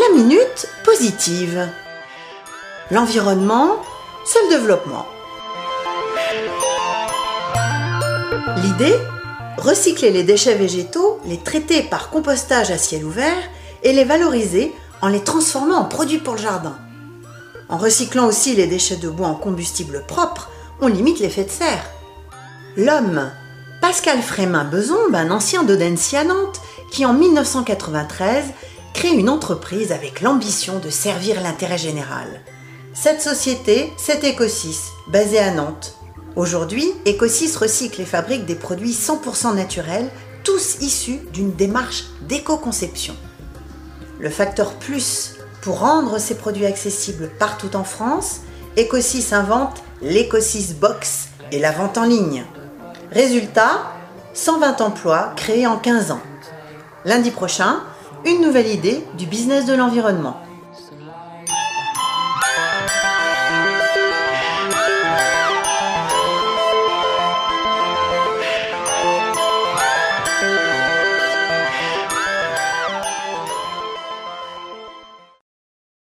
La minute positive. L'environnement, c'est le développement. L'idée Recycler les déchets végétaux, les traiter par compostage à ciel ouvert et les valoriser en les transformant en produits pour le jardin. En recyclant aussi les déchets de bois en combustible propre, on limite l'effet de serre. L'homme, Pascal Frémin-Beson, un ancien d'Audencia Nantes, qui en 1993 crée une entreprise avec l'ambition de servir l'intérêt général. Cette société, c'est Ecosys, basée à Nantes. Aujourd'hui, Ecosys recycle et fabrique des produits 100% naturels, tous issus d'une démarche d'éco-conception. Le facteur plus pour rendre ces produits accessibles partout en France, Ecosys invente l'Ecosys Box et la vente en ligne. Résultat, 120 emplois créés en 15 ans. Lundi prochain, une nouvelle idée du business de l'environnement.